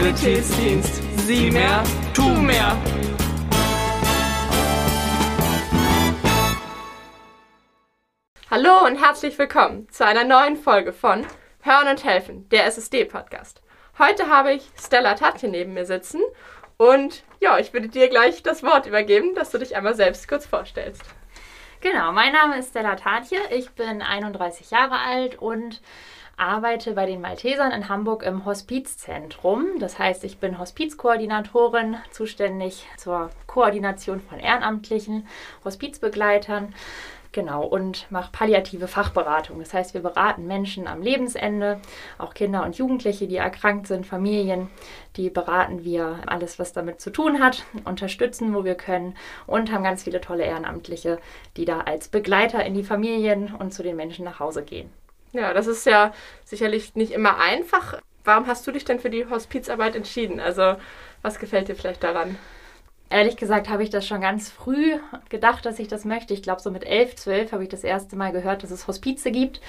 Solidaritätsdienst. Sieh mehr, tu mehr. Hallo und herzlich willkommen zu einer neuen Folge von Hören und Helfen, der SSD-Podcast. Heute habe ich Stella Tatje neben mir sitzen und ja, ich würde dir gleich das Wort übergeben, dass du dich einmal selbst kurz vorstellst. Genau, mein Name ist Stella Tatje, ich bin 31 Jahre alt und arbeite bei den Maltesern in Hamburg im Hospizzentrum. Das heißt, ich bin Hospizkoordinatorin, zuständig zur Koordination von ehrenamtlichen Hospizbegleitern. Genau, und mache palliative Fachberatung. Das heißt, wir beraten Menschen am Lebensende, auch Kinder und Jugendliche, die erkrankt sind, Familien, die beraten wir alles, was damit zu tun hat, unterstützen, wo wir können und haben ganz viele tolle Ehrenamtliche, die da als Begleiter in die Familien und zu den Menschen nach Hause gehen. Ja, das ist ja sicherlich nicht immer einfach. Warum hast du dich denn für die Hospizarbeit entschieden? Also, was gefällt dir vielleicht daran? Ehrlich gesagt habe ich das schon ganz früh gedacht, dass ich das möchte. Ich glaube, so mit elf, zwölf habe ich das erste Mal gehört, dass es Hospize gibt.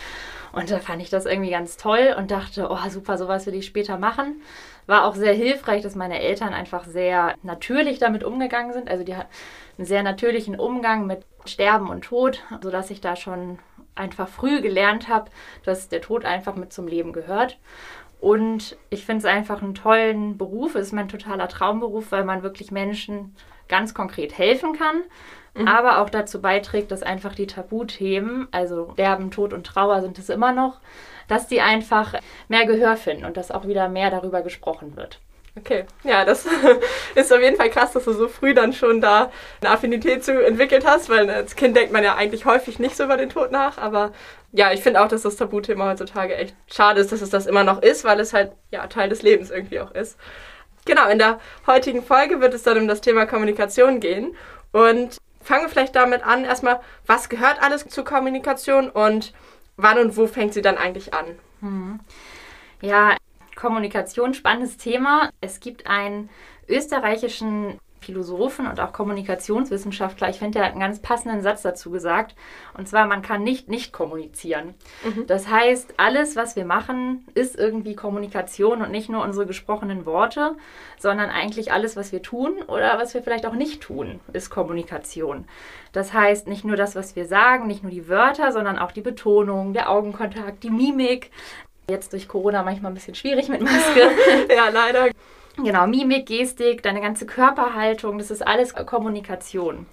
Und da fand ich das irgendwie ganz toll und dachte, oh super, sowas will ich später machen. War auch sehr hilfreich, dass meine Eltern einfach sehr natürlich damit umgegangen sind. Also die hatten einen sehr natürlichen Umgang mit Sterben und Tod, sodass ich da schon einfach früh gelernt habe, dass der Tod einfach mit zum Leben gehört. Und ich finde es einfach einen tollen Beruf. Es ist mein totaler Traumberuf, weil man wirklich Menschen ganz konkret helfen kann, mhm. aber auch dazu beiträgt, dass einfach die Tabuthemen, also Sterben, Tod und Trauer sind es immer noch, dass die einfach mehr Gehör finden und dass auch wieder mehr darüber gesprochen wird. Okay, ja, das ist auf jeden Fall krass, dass du so früh dann schon da eine Affinität zu entwickelt hast, weil als Kind denkt man ja eigentlich häufig nicht so über den Tod nach, aber ja, ich finde auch, dass das Tabuthema heutzutage echt schade ist, dass es das immer noch ist, weil es halt ja Teil des Lebens irgendwie auch ist. Genau, in der heutigen Folge wird es dann um das Thema Kommunikation gehen und fangen wir vielleicht damit an, erstmal, was gehört alles zur Kommunikation und wann und wo fängt sie dann eigentlich an? Hm. Ja, Kommunikation, spannendes Thema. Es gibt einen österreichischen Philosophen und auch Kommunikationswissenschaftler, ich finde, der hat einen ganz passenden Satz dazu gesagt. Und zwar, man kann nicht nicht kommunizieren. Mhm. Das heißt, alles, was wir machen, ist irgendwie Kommunikation und nicht nur unsere gesprochenen Worte, sondern eigentlich alles, was wir tun oder was wir vielleicht auch nicht tun, ist Kommunikation. Das heißt, nicht nur das, was wir sagen, nicht nur die Wörter, sondern auch die Betonung, der Augenkontakt, die Mimik, Jetzt durch Corona manchmal ein bisschen schwierig mit Maske. ja, leider. Genau, Mimik, Gestik, deine ganze Körperhaltung, das ist alles Kommunikation.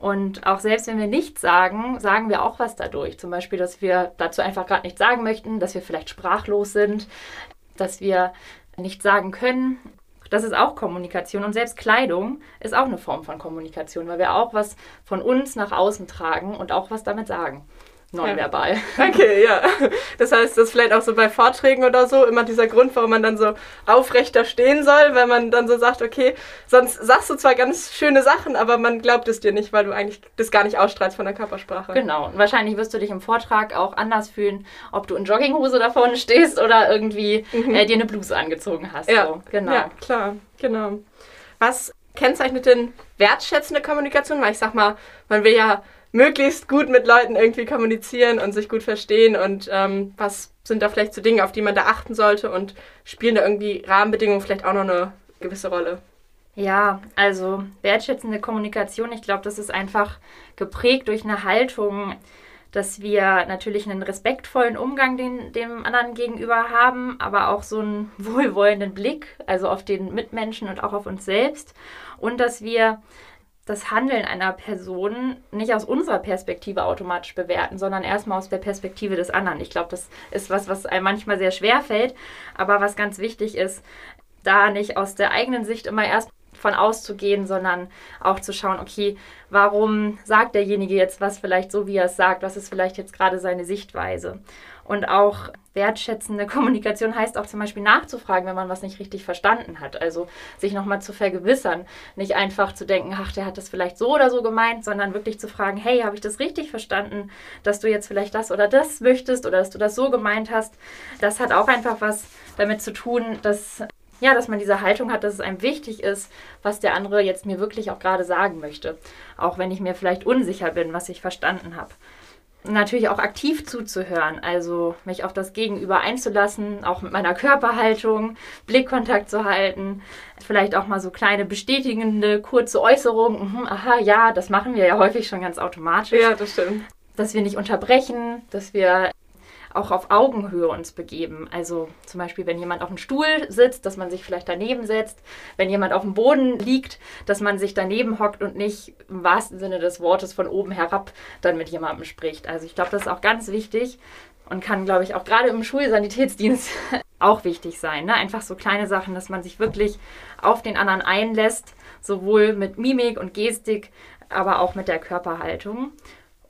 Und auch selbst wenn wir nichts sagen, sagen wir auch was dadurch. Zum Beispiel, dass wir dazu einfach gerade nichts sagen möchten, dass wir vielleicht sprachlos sind, dass wir nichts sagen können. Das ist auch Kommunikation. Und selbst Kleidung ist auch eine Form von Kommunikation, weil wir auch was von uns nach außen tragen und auch was damit sagen nonverbal. Ja. Okay, ja. Das heißt, das ist vielleicht auch so bei Vorträgen oder so immer dieser Grund, warum man dann so aufrechter stehen soll, weil man dann so sagt, okay, sonst sagst du zwar ganz schöne Sachen, aber man glaubt es dir nicht, weil du eigentlich das gar nicht ausstrahlst von der Körpersprache. Genau. Und wahrscheinlich wirst du dich im Vortrag auch anders fühlen, ob du in Jogginghose da vorne stehst oder irgendwie mhm. äh, dir eine Bluse angezogen hast. Ja, so. genau. Ja, klar, genau. Was kennzeichnet denn wertschätzende Kommunikation? Weil ich sag mal, man will ja möglichst gut mit Leuten irgendwie kommunizieren und sich gut verstehen und ähm, was sind da vielleicht so Dinge, auf die man da achten sollte und spielen da irgendwie Rahmenbedingungen vielleicht auch noch eine gewisse Rolle? Ja, also wertschätzende Kommunikation, ich glaube, das ist einfach geprägt durch eine Haltung, dass wir natürlich einen respektvollen Umgang den, dem anderen gegenüber haben, aber auch so einen wohlwollenden Blick, also auf den Mitmenschen und auch auf uns selbst. Und dass wir das Handeln einer Person nicht aus unserer Perspektive automatisch bewerten, sondern erstmal aus der Perspektive des anderen. Ich glaube, das ist was, was einem manchmal sehr schwer fällt, aber was ganz wichtig ist, da nicht aus der eigenen Sicht immer erst von auszugehen, sondern auch zu schauen, okay, warum sagt derjenige jetzt was vielleicht so, wie er es sagt, was ist vielleicht jetzt gerade seine Sichtweise. Und auch wertschätzende Kommunikation heißt auch zum Beispiel nachzufragen, wenn man was nicht richtig verstanden hat. Also sich nochmal zu vergewissern. Nicht einfach zu denken, ach, der hat das vielleicht so oder so gemeint, sondern wirklich zu fragen, hey, habe ich das richtig verstanden, dass du jetzt vielleicht das oder das möchtest oder dass du das so gemeint hast. Das hat auch einfach was damit zu tun, dass ja, dass man diese Haltung hat, dass es einem wichtig ist, was der andere jetzt mir wirklich auch gerade sagen möchte. Auch wenn ich mir vielleicht unsicher bin, was ich verstanden habe. Natürlich auch aktiv zuzuhören, also mich auf das Gegenüber einzulassen, auch mit meiner Körperhaltung, Blickkontakt zu halten, vielleicht auch mal so kleine bestätigende, kurze Äußerungen, mhm, aha, ja, das machen wir ja häufig schon ganz automatisch. Ja, das stimmt. Dass wir nicht unterbrechen, dass wir auch auf Augenhöhe uns begeben. Also zum Beispiel, wenn jemand auf dem Stuhl sitzt, dass man sich vielleicht daneben setzt. Wenn jemand auf dem Boden liegt, dass man sich daneben hockt und nicht im wahrsten Sinne des Wortes von oben herab dann mit jemandem spricht. Also ich glaube, das ist auch ganz wichtig und kann, glaube ich, auch gerade im Schulsanitätsdienst auch wichtig sein. Ne? Einfach so kleine Sachen, dass man sich wirklich auf den anderen einlässt, sowohl mit Mimik und Gestik, aber auch mit der Körperhaltung.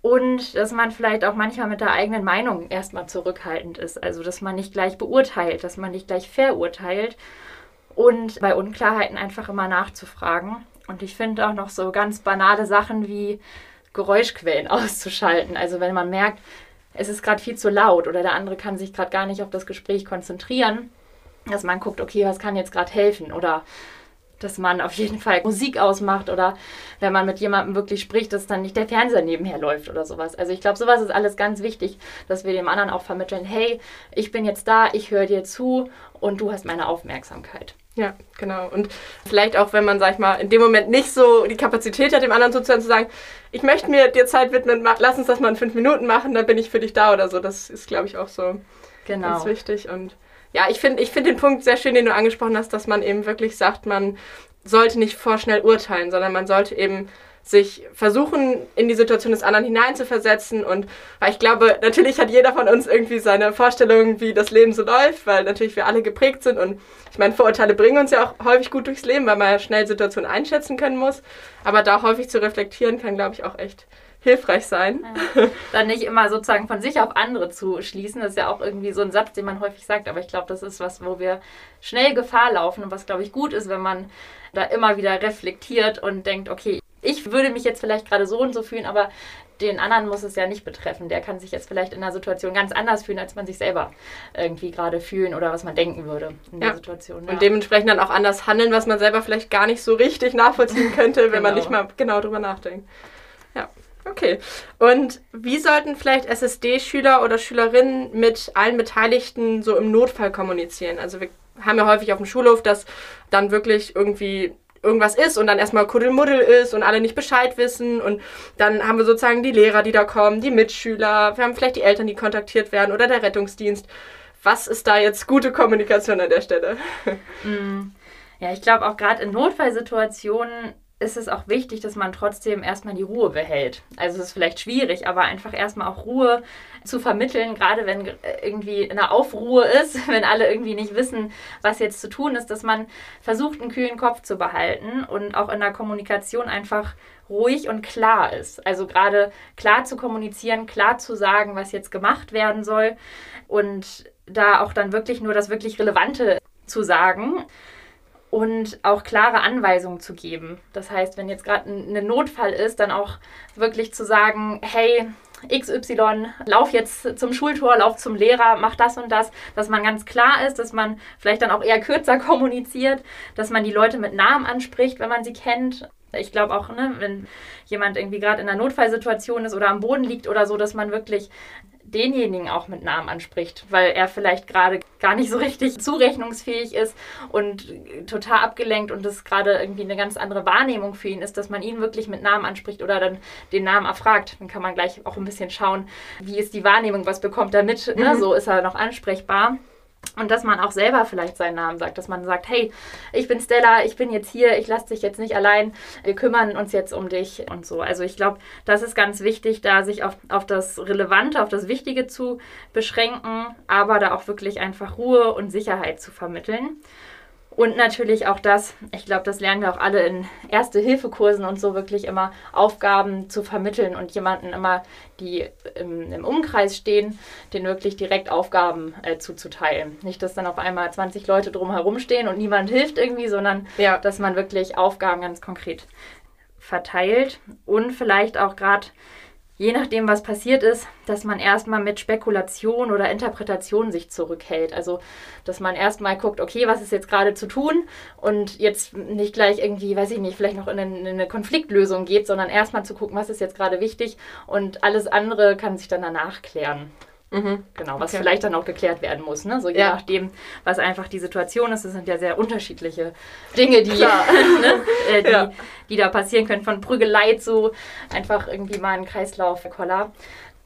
Und dass man vielleicht auch manchmal mit der eigenen Meinung erstmal zurückhaltend ist. Also, dass man nicht gleich beurteilt, dass man nicht gleich verurteilt. Und bei Unklarheiten einfach immer nachzufragen. Und ich finde auch noch so ganz banale Sachen wie Geräuschquellen auszuschalten. Also, wenn man merkt, es ist gerade viel zu laut oder der andere kann sich gerade gar nicht auf das Gespräch konzentrieren, dass man guckt, okay, was kann jetzt gerade helfen? Oder dass man auf jeden Fall Musik ausmacht oder wenn man mit jemandem wirklich spricht, dass dann nicht der Fernseher nebenher läuft oder sowas. Also ich glaube, sowas ist alles ganz wichtig, dass wir dem anderen auch vermitteln, hey, ich bin jetzt da, ich höre dir zu und du hast meine Aufmerksamkeit. Ja, genau. Und vielleicht auch, wenn man, sag ich mal, in dem Moment nicht so die Kapazität hat, dem anderen sozusagen zu sagen, ich möchte mir dir Zeit widmen, lass uns das mal in fünf Minuten machen, dann bin ich für dich da oder so. Das ist, glaube ich, auch so genau. ganz wichtig. Und ja, ich finde ich find den Punkt sehr schön, den du angesprochen hast, dass man eben wirklich sagt, man sollte nicht vorschnell urteilen, sondern man sollte eben sich versuchen, in die Situation des anderen hineinzuversetzen. Und weil ich glaube, natürlich hat jeder von uns irgendwie seine Vorstellung, wie das Leben so läuft, weil natürlich wir alle geprägt sind. Und ich meine, Vorurteile bringen uns ja auch häufig gut durchs Leben, weil man ja schnell Situationen einschätzen können muss. Aber da häufig zu reflektieren, kann, glaube ich, auch echt hilfreich sein. Ja. Dann nicht immer sozusagen von sich auf andere zu schließen. Das ist ja auch irgendwie so ein Satz, den man häufig sagt. Aber ich glaube, das ist was, wo wir schnell Gefahr laufen und was, glaube ich, gut ist, wenn man da immer wieder reflektiert und denkt, okay, ich würde mich jetzt vielleicht gerade so und so fühlen, aber den anderen muss es ja nicht betreffen. Der kann sich jetzt vielleicht in einer Situation ganz anders fühlen, als man sich selber irgendwie gerade fühlen oder was man denken würde in ja. der Situation. Ja. Und dementsprechend dann auch anders handeln, was man selber vielleicht gar nicht so richtig nachvollziehen könnte, wenn genau. man nicht mal genau drüber nachdenkt. Ja. Okay. Und wie sollten vielleicht SSD-Schüler oder Schülerinnen mit allen Beteiligten so im Notfall kommunizieren? Also wir haben ja häufig auf dem Schulhof, dass dann wirklich irgendwie irgendwas ist und dann erstmal Kuddelmuddel ist und alle nicht Bescheid wissen und dann haben wir sozusagen die Lehrer, die da kommen, die Mitschüler, wir haben vielleicht die Eltern, die kontaktiert werden oder der Rettungsdienst. Was ist da jetzt gute Kommunikation an der Stelle? Mm. Ja, ich glaube auch gerade in Notfallsituationen ist es auch wichtig, dass man trotzdem erstmal die Ruhe behält. Also es ist vielleicht schwierig, aber einfach erstmal auch Ruhe zu vermitteln, gerade wenn irgendwie eine Aufruhe ist, wenn alle irgendwie nicht wissen, was jetzt zu tun ist, dass man versucht, einen kühlen Kopf zu behalten und auch in der Kommunikation einfach ruhig und klar ist. Also gerade klar zu kommunizieren, klar zu sagen, was jetzt gemacht werden soll und da auch dann wirklich nur das wirklich Relevante zu sagen und auch klare Anweisungen zu geben. Das heißt, wenn jetzt gerade ein Notfall ist, dann auch wirklich zu sagen, hey, XY, lauf jetzt zum Schultor, lauf zum Lehrer, mach das und das, dass man ganz klar ist, dass man vielleicht dann auch eher kürzer kommuniziert, dass man die Leute mit Namen anspricht, wenn man sie kennt. Ich glaube auch, ne, wenn jemand irgendwie gerade in einer Notfallsituation ist oder am Boden liegt oder so, dass man wirklich denjenigen auch mit Namen anspricht, weil er vielleicht gerade gar nicht so richtig zurechnungsfähig ist und total abgelenkt und das gerade irgendwie eine ganz andere Wahrnehmung für ihn ist, dass man ihn wirklich mit Namen anspricht oder dann den Namen erfragt. Dann kann man gleich auch ein bisschen schauen, wie ist die Wahrnehmung, was bekommt er mit, ne? Mhm. so ist er noch ansprechbar. Und dass man auch selber vielleicht seinen Namen sagt, dass man sagt, hey, ich bin Stella, ich bin jetzt hier, ich lasse dich jetzt nicht allein, wir kümmern uns jetzt um dich und so. Also ich glaube, das ist ganz wichtig, da sich auf, auf das Relevante, auf das Wichtige zu beschränken, aber da auch wirklich einfach Ruhe und Sicherheit zu vermitteln. Und natürlich auch das, ich glaube, das lernen wir auch alle in Erste-Hilfe-Kursen und so wirklich immer Aufgaben zu vermitteln und jemanden immer, die im, im Umkreis stehen, den wirklich direkt Aufgaben äh, zuzuteilen. Nicht, dass dann auf einmal 20 Leute drumherum stehen und niemand hilft irgendwie, sondern ja. dass man wirklich Aufgaben ganz konkret verteilt und vielleicht auch gerade je nachdem, was passiert ist, dass man erstmal mit Spekulation oder Interpretation sich zurückhält. Also, dass man erstmal guckt, okay, was ist jetzt gerade zu tun und jetzt nicht gleich irgendwie, weiß ich nicht, vielleicht noch in eine, in eine Konfliktlösung geht, sondern erstmal zu gucken, was ist jetzt gerade wichtig und alles andere kann sich dann danach klären. Mhm. Genau, was okay. vielleicht dann auch geklärt werden muss. Ne? So je ja. nachdem, was einfach die Situation ist. Das sind ja sehr unterschiedliche Dinge, die, ne? äh, die, ja. die, da passieren können. Von Prügelei zu einfach irgendwie mal einen Kreislauf-Koller.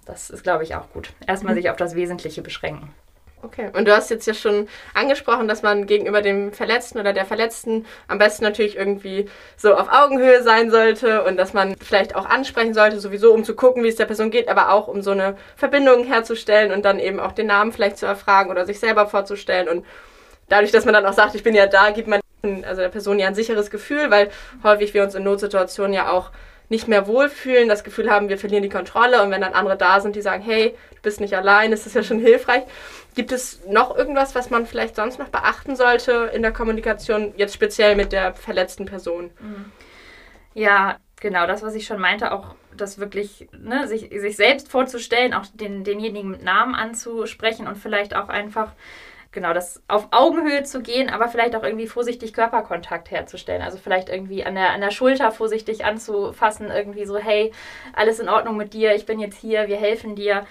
Das ist, glaube ich, auch gut. Erstmal mhm. sich auf das Wesentliche beschränken. Okay, und du hast jetzt ja schon angesprochen, dass man gegenüber dem Verletzten oder der Verletzten am besten natürlich irgendwie so auf Augenhöhe sein sollte und dass man vielleicht auch ansprechen sollte, sowieso um zu gucken, wie es der Person geht, aber auch um so eine Verbindung herzustellen und dann eben auch den Namen vielleicht zu erfragen oder sich selber vorzustellen. Und dadurch, dass man dann auch sagt, ich bin ja da, gibt man also der Person ja ein sicheres Gefühl, weil häufig wir uns in Notsituationen ja auch nicht mehr wohlfühlen, das Gefühl haben, wir verlieren die Kontrolle und wenn dann andere da sind, die sagen, hey, du bist nicht allein, ist das ja schon hilfreich. Gibt es noch irgendwas, was man vielleicht sonst noch beachten sollte in der Kommunikation, jetzt speziell mit der verletzten Person? Mhm. Ja, genau, das, was ich schon meinte, auch das wirklich, ne, sich, sich selbst vorzustellen, auch den, denjenigen mit Namen anzusprechen und vielleicht auch einfach genau, das auf Augenhöhe zu gehen, aber vielleicht auch irgendwie vorsichtig Körperkontakt herzustellen. Also vielleicht irgendwie an der, an der Schulter vorsichtig anzufassen, irgendwie so, hey, alles in Ordnung mit dir, ich bin jetzt hier, wir helfen dir.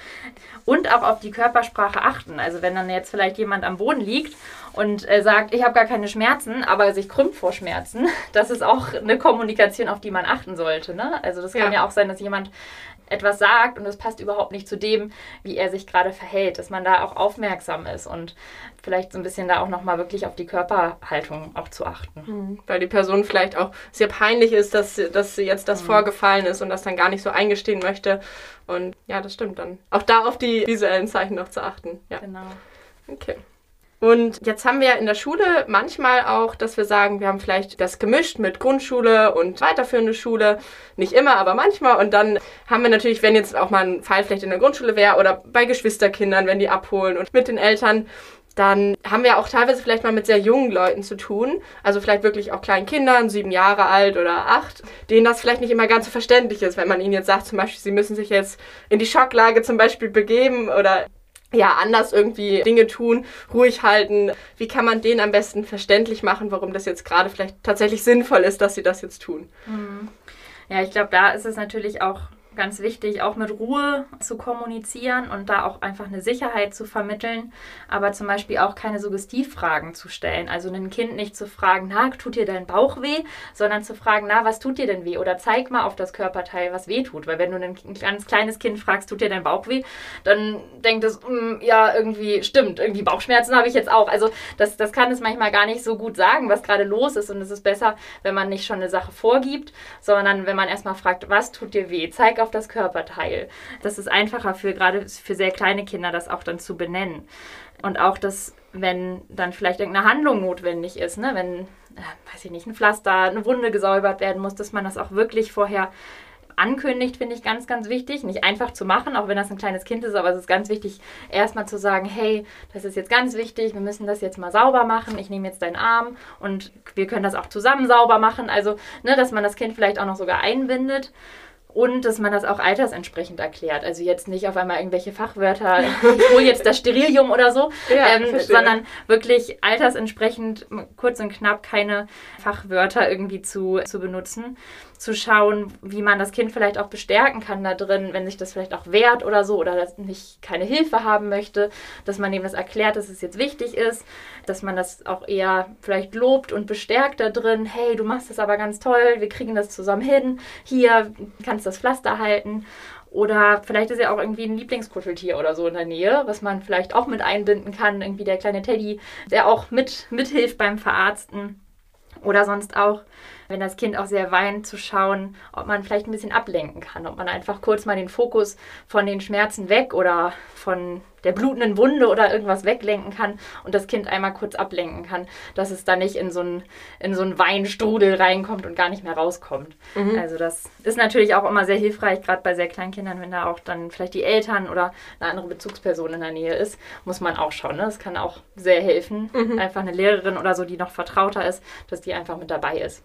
Und auch auf die Körpersprache achten. Also wenn dann jetzt vielleicht jemand am Boden liegt und äh, sagt, ich habe gar keine Schmerzen, aber sich krümmt vor Schmerzen, das ist auch eine Kommunikation, auf die man achten sollte. Ne? Also das kann ja. ja auch sein, dass jemand etwas sagt und es passt überhaupt nicht zu dem, wie er sich gerade verhält, dass man da auch aufmerksam ist und vielleicht so ein bisschen da auch nochmal wirklich auf die Körperhaltung auch zu achten. Mhm. Weil die Person vielleicht auch sehr peinlich ist, dass, dass jetzt das mhm. vorgefallen ist und das dann gar nicht so eingestehen möchte. Und ja, das stimmt dann. Auch da auf die visuellen Zeichen noch zu achten. Ja. Genau. Okay. Und jetzt haben wir in der Schule manchmal auch, dass wir sagen, wir haben vielleicht das gemischt mit Grundschule und weiterführende Schule. Nicht immer, aber manchmal. Und dann haben wir natürlich, wenn jetzt auch mal ein Fall vielleicht in der Grundschule wäre oder bei Geschwisterkindern, wenn die abholen und mit den Eltern, dann haben wir auch teilweise vielleicht mal mit sehr jungen Leuten zu tun. Also vielleicht wirklich auch kleinen Kindern, sieben Jahre alt oder acht, denen das vielleicht nicht immer ganz so verständlich ist, wenn man ihnen jetzt sagt, zum Beispiel, sie müssen sich jetzt in die Schocklage zum Beispiel begeben oder ja, anders irgendwie Dinge tun, ruhig halten. Wie kann man denen am besten verständlich machen, warum das jetzt gerade vielleicht tatsächlich sinnvoll ist, dass sie das jetzt tun? Mhm. Ja, ich glaube, da ist es natürlich auch ganz wichtig, auch mit Ruhe zu kommunizieren und da auch einfach eine Sicherheit zu vermitteln, aber zum Beispiel auch keine Suggestivfragen zu stellen. Also ein Kind nicht zu fragen, na, tut dir dein Bauch weh, sondern zu fragen, na, was tut dir denn weh? Oder zeig mal auf das Körperteil, was weh tut. Weil wenn du ein ganz kleines Kind fragst, tut dir dein Bauch weh, dann denkt es, mm, ja, irgendwie stimmt, irgendwie Bauchschmerzen habe ich jetzt auch. Also das, das kann es manchmal gar nicht so gut sagen, was gerade los ist. Und es ist besser, wenn man nicht schon eine Sache vorgibt, sondern wenn man erstmal fragt, was tut dir weh? Zeig auf das Körperteil. Das ist einfacher für gerade für sehr kleine Kinder, das auch dann zu benennen. Und auch, dass, wenn dann vielleicht irgendeine Handlung notwendig ist, ne, wenn, äh, weiß ich nicht, ein Pflaster, eine Wunde gesäubert werden muss, dass man das auch wirklich vorher ankündigt, finde ich ganz, ganz wichtig. Nicht einfach zu machen, auch wenn das ein kleines Kind ist, aber es ist ganz wichtig, erstmal zu sagen, hey, das ist jetzt ganz wichtig, wir müssen das jetzt mal sauber machen. Ich nehme jetzt deinen Arm und wir können das auch zusammen sauber machen. Also, ne, dass man das Kind vielleicht auch noch sogar einbindet und dass man das auch altersentsprechend erklärt. Also jetzt nicht auf einmal irgendwelche Fachwörter, ich hole jetzt das Sterilium oder so, ja, ähm, sondern wirklich altersentsprechend kurz und knapp keine Fachwörter irgendwie zu, zu benutzen zu schauen, wie man das Kind vielleicht auch bestärken kann da drin, wenn sich das vielleicht auch wehrt oder so oder nicht keine Hilfe haben möchte, dass man ihm das erklärt, dass es jetzt wichtig ist, dass man das auch eher vielleicht lobt und bestärkt da drin, hey, du machst das aber ganz toll, wir kriegen das zusammen hin, hier kannst das Pflaster halten oder vielleicht ist ja auch irgendwie ein Lieblingskuscheltier oder so in der Nähe, was man vielleicht auch mit einbinden kann. Irgendwie der kleine Teddy, der auch mit, mithilft beim Verarzten. Oder sonst auch wenn das Kind auch sehr weint, zu schauen, ob man vielleicht ein bisschen ablenken kann, ob man einfach kurz mal den Fokus von den Schmerzen weg oder von der blutenden Wunde oder irgendwas weglenken kann und das Kind einmal kurz ablenken kann, dass es da nicht in so einen, in so einen Weinstrudel reinkommt und gar nicht mehr rauskommt. Mhm. Also das ist natürlich auch immer sehr hilfreich, gerade bei sehr kleinen Kindern, wenn da auch dann vielleicht die Eltern oder eine andere Bezugsperson in der Nähe ist, muss man auch schauen. Ne? Das kann auch sehr helfen. Mhm. Einfach eine Lehrerin oder so, die noch vertrauter ist, dass die einfach mit dabei ist.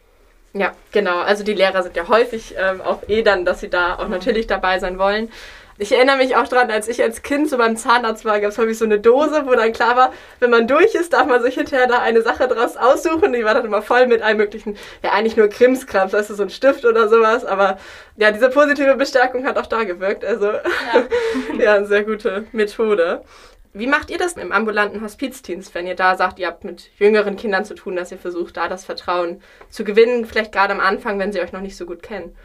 Ja, genau. Also die Lehrer sind ja häufig ähm, auch eh dann, dass sie da auch Mhm. natürlich dabei sein wollen. Ich erinnere mich auch dran, als ich als Kind so beim Zahnarzt war, gab es häufig so eine Dose, wo dann klar war, wenn man durch ist, darf man sich hinterher da eine Sache draus aussuchen. Die war dann immer voll mit allem möglichen, ja eigentlich nur Krimskrams, weißt du, so ein Stift oder sowas. Aber ja, diese positive Bestärkung hat auch da gewirkt. Also ja, ja eine sehr gute Methode. Wie macht ihr das im ambulanten Hospizdienst, wenn ihr da sagt, ihr habt mit jüngeren Kindern zu tun, dass ihr versucht, da das Vertrauen zu gewinnen, vielleicht gerade am Anfang, wenn sie euch noch nicht so gut kennen?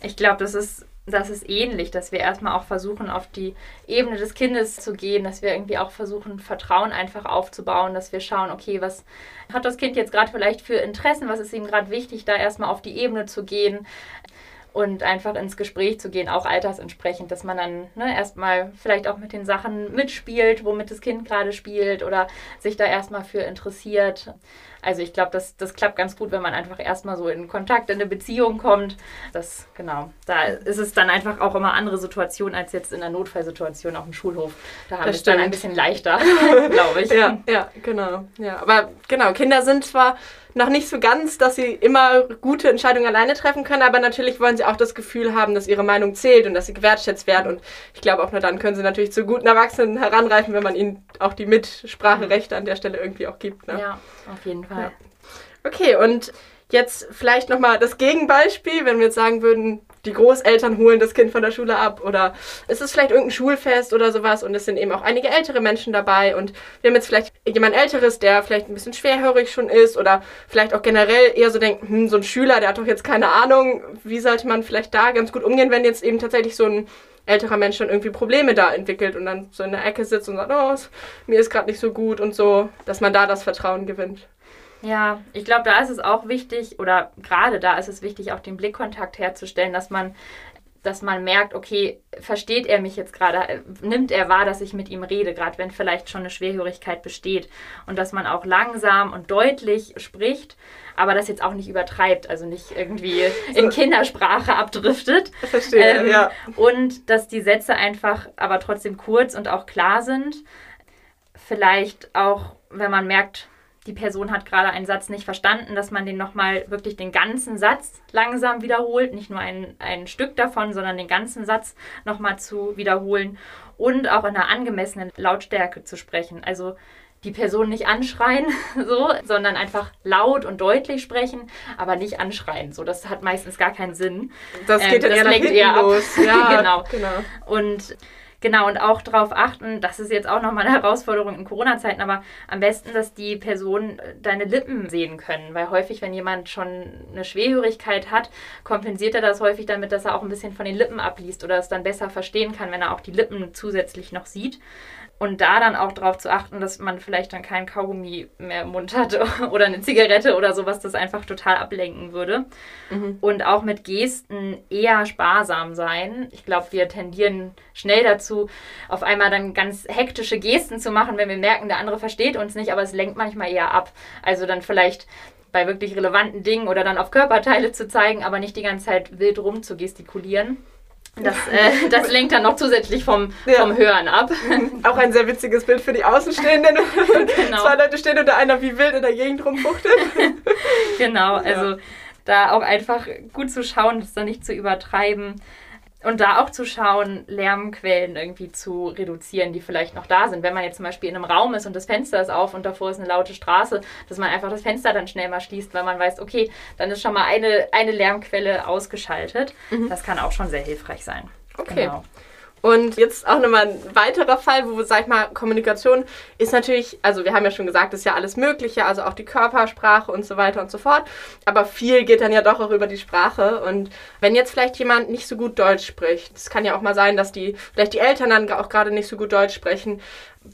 Ich glaube, das ist, das ist ähnlich, dass wir erstmal auch versuchen, auf die Ebene des Kindes zu gehen, dass wir irgendwie auch versuchen, Vertrauen einfach aufzubauen, dass wir schauen, okay, was hat das Kind jetzt gerade vielleicht für Interessen, was ist ihm gerade wichtig, da erstmal auf die Ebene zu gehen und einfach ins Gespräch zu gehen, auch altersentsprechend, dass man dann ne, erstmal vielleicht auch mit den Sachen mitspielt, womit das Kind gerade spielt oder sich da erstmal für interessiert. Also ich glaube, das, das klappt ganz gut, wenn man einfach erstmal so in Kontakt, in eine Beziehung kommt. Das, genau, da ist es dann einfach auch immer andere Situation als jetzt in der Notfallsituation auf dem Schulhof. Da haben wir es dann ein bisschen leichter, glaube ich. Ja, ja, genau. Ja, aber genau, Kinder sind zwar noch nicht so ganz, dass sie immer gute Entscheidungen alleine treffen können, aber natürlich wollen sie auch das Gefühl haben, dass ihre Meinung zählt und dass sie gewertschätzt werden. Und ich glaube auch nur dann können sie natürlich zu guten Erwachsenen heranreifen, wenn man ihnen auch die Mitspracherechte an der Stelle irgendwie auch gibt. Ne? Ja, auf jeden Fall. Ja. Okay, und jetzt vielleicht nochmal das Gegenbeispiel, wenn wir jetzt sagen würden, die Großeltern holen das Kind von der Schule ab oder es ist vielleicht irgendein Schulfest oder sowas und es sind eben auch einige ältere Menschen dabei und wir haben jetzt vielleicht jemand Älteres, der vielleicht ein bisschen schwerhörig schon ist oder vielleicht auch generell eher so denkt, hm, so ein Schüler, der hat doch jetzt keine Ahnung, wie sollte man vielleicht da ganz gut umgehen, wenn jetzt eben tatsächlich so ein älterer Mensch schon irgendwie Probleme da entwickelt und dann so in der Ecke sitzt und sagt, oh, mir ist gerade nicht so gut und so, dass man da das Vertrauen gewinnt. Ja, ich glaube, da ist es auch wichtig, oder gerade da ist es wichtig, auch den Blickkontakt herzustellen, dass man, dass man merkt, okay, versteht er mich jetzt gerade, äh, nimmt er wahr, dass ich mit ihm rede, gerade wenn vielleicht schon eine Schwerhörigkeit besteht. Und dass man auch langsam und deutlich spricht, aber das jetzt auch nicht übertreibt, also nicht irgendwie in Kindersprache abdriftet. Verstehe, Ähm, ja. Und dass die Sätze einfach aber trotzdem kurz und auch klar sind. Vielleicht auch, wenn man merkt, die Person hat gerade einen Satz nicht verstanden, dass man den nochmal wirklich den ganzen Satz langsam wiederholt, nicht nur ein, ein Stück davon, sondern den ganzen Satz nochmal zu wiederholen und auch in einer angemessenen Lautstärke zu sprechen. Also die Person nicht anschreien, so, sondern einfach laut und deutlich sprechen, aber nicht anschreien. So, das hat meistens gar keinen Sinn. Das Ähm, geht dann das eher nach eher ab. los. Ja, Genau. genau. Und genau, und auch darauf achten, das ist jetzt auch nochmal eine Herausforderung in Corona-Zeiten, aber am besten, dass die Personen äh, deine Lippen sehen können, weil häufig, wenn jemand schon eine Schwerhörigkeit hat, kompensiert er das häufig damit, dass er auch ein bisschen von den Lippen abliest oder es dann besser verstehen kann, wenn er auch die Lippen zusätzlich noch sieht. Und da dann auch darauf zu achten, dass man vielleicht dann kein Kaugummi mehr im Mund hat oder eine Zigarette oder sowas, das einfach total ablenken würde. Und auch mit Gesten eher sparsam sein. Ich glaube, wir tendieren schnell dazu, auf einmal dann ganz hektische Gesten zu machen, wenn wir merken, der andere versteht uns nicht, aber es lenkt manchmal eher ab. Also dann vielleicht bei wirklich relevanten Dingen oder dann auf Körperteile zu zeigen, aber nicht die ganze Zeit wild rum zu gestikulieren. Das, äh, das lenkt dann noch zusätzlich vom, Ja. vom Hören ab. Auch ein sehr witziges Bild für die Außenstehenden. Genau. Zwei Leute stehen und einer wie wild in der Gegend rumfuchtelt. Genau, also da auch einfach gut zu schauen, das da nicht zu übertreiben. Und da auch zu schauen, Lärmquellen irgendwie zu reduzieren, die vielleicht noch da sind. Wenn man jetzt zum Beispiel in einem Raum ist und das Fenster ist auf und davor ist eine laute Straße, dass man einfach das Fenster dann schnell mal schließt, weil man weiß, okay, dann ist schon mal eine, eine Lärmquelle ausgeschaltet. Das kann auch schon sehr hilfreich sein. Okay. Genau. Und jetzt auch nochmal ein weiterer Fall, wo, sag ich mal, Kommunikation ist natürlich, also wir haben ja schon gesagt, ist ja alles Mögliche, also auch die Körpersprache und so weiter und so fort. Aber viel geht dann ja doch auch über die Sprache. Und wenn jetzt vielleicht jemand nicht so gut Deutsch spricht, es kann ja auch mal sein, dass die, vielleicht die Eltern dann auch gerade nicht so gut Deutsch sprechen.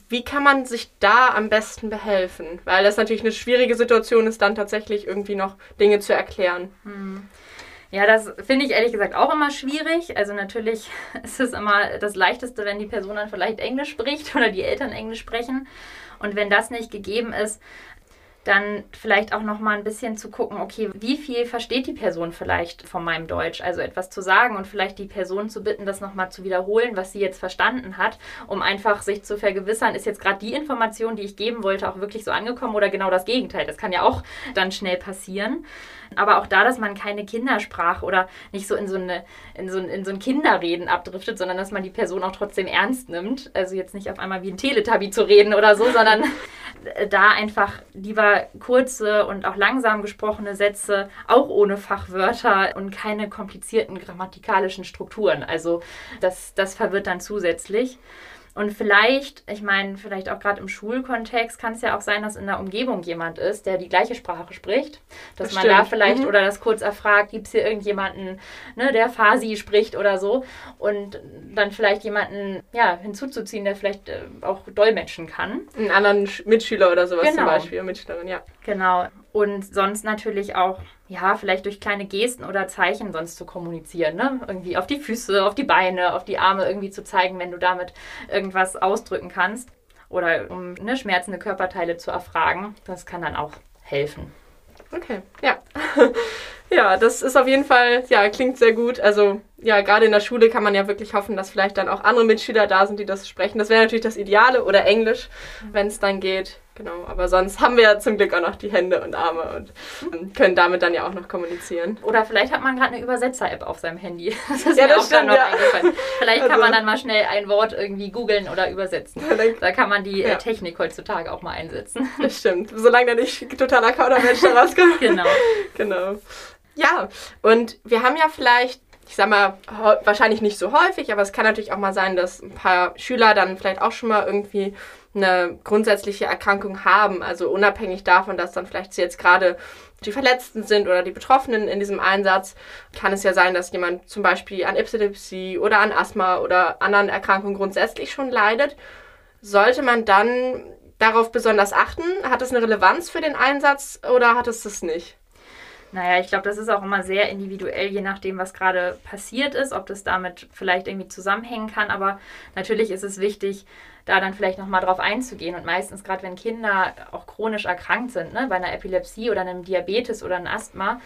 Wie kann man sich da am besten behelfen? Weil das natürlich eine schwierige Situation ist, dann tatsächlich irgendwie noch Dinge zu erklären. Ja, das finde ich ehrlich gesagt auch immer schwierig. Also natürlich ist es immer das Leichteste, wenn die Person dann vielleicht Englisch spricht oder die Eltern Englisch sprechen. Und wenn das nicht gegeben ist, dann vielleicht auch noch mal ein bisschen zu gucken, okay, wie viel versteht die Person vielleicht von meinem Deutsch? Also etwas zu sagen und vielleicht die Person zu bitten, das noch mal zu wiederholen, was sie jetzt verstanden hat, um einfach sich zu vergewissern, ist jetzt gerade die Information, die ich geben wollte, auch wirklich so angekommen oder genau das Gegenteil. Das kann ja auch dann schnell passieren. Aber auch da, dass man keine Kindersprache oder nicht so in so, eine, in, so ein, in so ein Kinderreden abdriftet, sondern dass man die Person auch trotzdem ernst nimmt. Also jetzt nicht auf einmal wie ein Teletubby zu reden oder so, sondern da einfach lieber kurze und auch langsam gesprochene Sätze, auch ohne Fachwörter und keine komplizierten grammatikalischen Strukturen. Also das, das verwirrt dann zusätzlich. Und vielleicht, ich meine, vielleicht auch gerade im Schulkontext kann es ja auch sein, dass in der Umgebung jemand ist, der die gleiche Sprache spricht. Dass das man da vielleicht mhm. oder das kurz erfragt, gibt es hier irgendjemanden, ne, der Farsi spricht oder so. Und dann vielleicht jemanden ja, hinzuzuziehen, der vielleicht äh, auch dolmetschen kann. Einen anderen Mitschüler oder sowas genau. zum Beispiel, Mitschülerin, ja. Genau. Und sonst natürlich auch, ja, vielleicht durch kleine Gesten oder Zeichen sonst zu kommunizieren. Ne? Irgendwie auf die Füße, auf die Beine, auf die Arme irgendwie zu zeigen, wenn du damit irgendwas ausdrücken kannst. Oder um ne, schmerzende Körperteile zu erfragen. Das kann dann auch helfen. Okay, ja. ja, das ist auf jeden Fall, ja, klingt sehr gut. Also, ja, gerade in der Schule kann man ja wirklich hoffen, dass vielleicht dann auch andere Mitschüler da sind, die das sprechen. Das wäre natürlich das Ideale oder Englisch, wenn es dann geht. Genau, aber sonst haben wir ja zum Glück auch noch die Hände und Arme und ähm, können damit dann ja auch noch kommunizieren. Oder vielleicht hat man gerade eine Übersetzer-App auf seinem Handy. Das ist ja, mir das auch stimmt, noch ja. eingefallen. Vielleicht also. kann man dann mal schnell ein Wort irgendwie googeln oder übersetzen. Da kann man die äh, ja. Technik heutzutage auch mal einsetzen. Das stimmt, solange da nicht totaler Kaudermensch rauskommt. genau. genau. Ja, und wir haben ja vielleicht ich sag mal, wahrscheinlich nicht so häufig, aber es kann natürlich auch mal sein, dass ein paar Schüler dann vielleicht auch schon mal irgendwie eine grundsätzliche Erkrankung haben. Also unabhängig davon, dass dann vielleicht jetzt gerade die Verletzten sind oder die Betroffenen in diesem Einsatz, kann es ja sein, dass jemand zum Beispiel an Epilepsie oder an Asthma oder anderen Erkrankungen grundsätzlich schon leidet. Sollte man dann darauf besonders achten? Hat es eine Relevanz für den Einsatz oder hat es das nicht? Naja, ich glaube, das ist auch immer sehr individuell, je nachdem, was gerade passiert ist, ob das damit vielleicht irgendwie zusammenhängen kann. Aber natürlich ist es wichtig, da dann vielleicht nochmal drauf einzugehen. Und meistens, gerade wenn Kinder auch chronisch erkrankt sind, ne, bei einer Epilepsie oder einem Diabetes oder einem Asthma,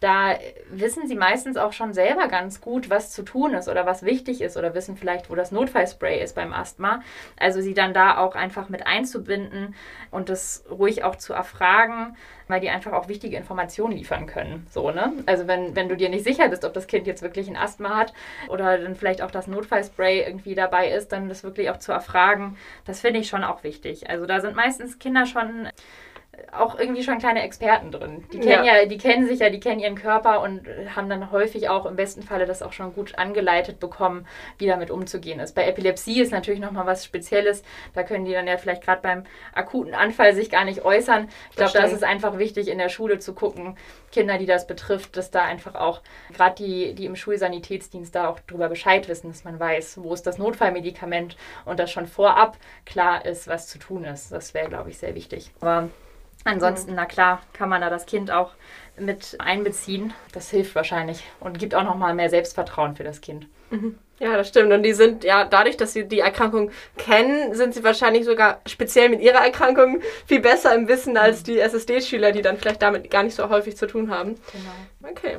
da wissen sie meistens auch schon selber ganz gut, was zu tun ist oder was wichtig ist oder wissen vielleicht, wo das Notfallspray ist beim Asthma. Also sie dann da auch einfach mit einzubinden und das ruhig auch zu erfragen, weil die einfach auch wichtige Informationen liefern können. So, ne? Also wenn, wenn du dir nicht sicher bist, ob das Kind jetzt wirklich ein Asthma hat oder dann vielleicht auch das Notfallspray irgendwie dabei ist, dann das wirklich auch zu erfragen, das finde ich schon auch wichtig. Also da sind meistens Kinder schon auch irgendwie schon kleine Experten drin. Die kennen ja. ja. die kennen sich ja, die kennen ihren Körper und haben dann häufig auch im besten Falle das auch schon gut angeleitet bekommen, wie damit umzugehen ist. Bei Epilepsie ist natürlich nochmal was Spezielles. Da können die dann ja vielleicht gerade beim akuten Anfall sich gar nicht äußern. Ich glaube, da ist es einfach wichtig, in der Schule zu gucken, Kinder, die das betrifft, dass da einfach auch gerade die, die im Schulsanitätsdienst da auch drüber Bescheid wissen, dass man weiß, wo ist das Notfallmedikament und dass schon vorab klar ist, was zu tun ist. Das wäre, glaube ich, sehr wichtig. Aber Ansonsten, na klar, kann man da das Kind auch mit einbeziehen. Das hilft wahrscheinlich und gibt auch nochmal mehr Selbstvertrauen für das Kind. Mhm. Ja, das stimmt. Und die sind ja dadurch, dass sie die Erkrankung kennen, sind sie wahrscheinlich sogar speziell mit ihrer Erkrankung viel besser im Wissen als die SSD-Schüler, die dann vielleicht damit gar nicht so häufig zu tun haben. Genau. Okay.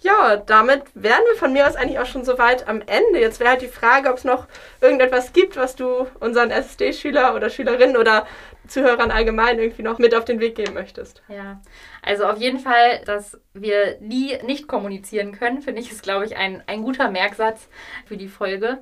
Ja, damit wären wir von mir aus eigentlich auch schon soweit am Ende. Jetzt wäre halt die Frage, ob es noch irgendetwas gibt, was du unseren SSD-Schüler oder Schülerinnen oder Zuhörern allgemein irgendwie noch mit auf den Weg geben möchtest. Ja, also auf jeden Fall, dass wir nie nicht kommunizieren können, finde ich, ist, glaube ich, ein, ein guter Merksatz für die Folge.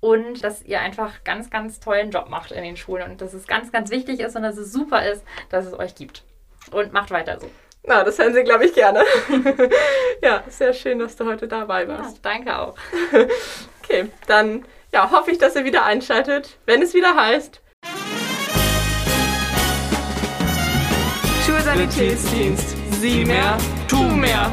Und dass ihr einfach ganz, ganz tollen Job macht in den Schulen und dass es ganz, ganz wichtig ist und dass es super ist, dass es euch gibt. Und macht weiter so. Na, das hören Sie, glaube ich, gerne. ja, sehr schön, dass du heute dabei warst. Ja, danke auch. okay, dann ja, hoffe ich, dass ihr wieder einschaltet, wenn es wieder heißt. Schulsanitätsdienst. Sieh mehr, tu mehr.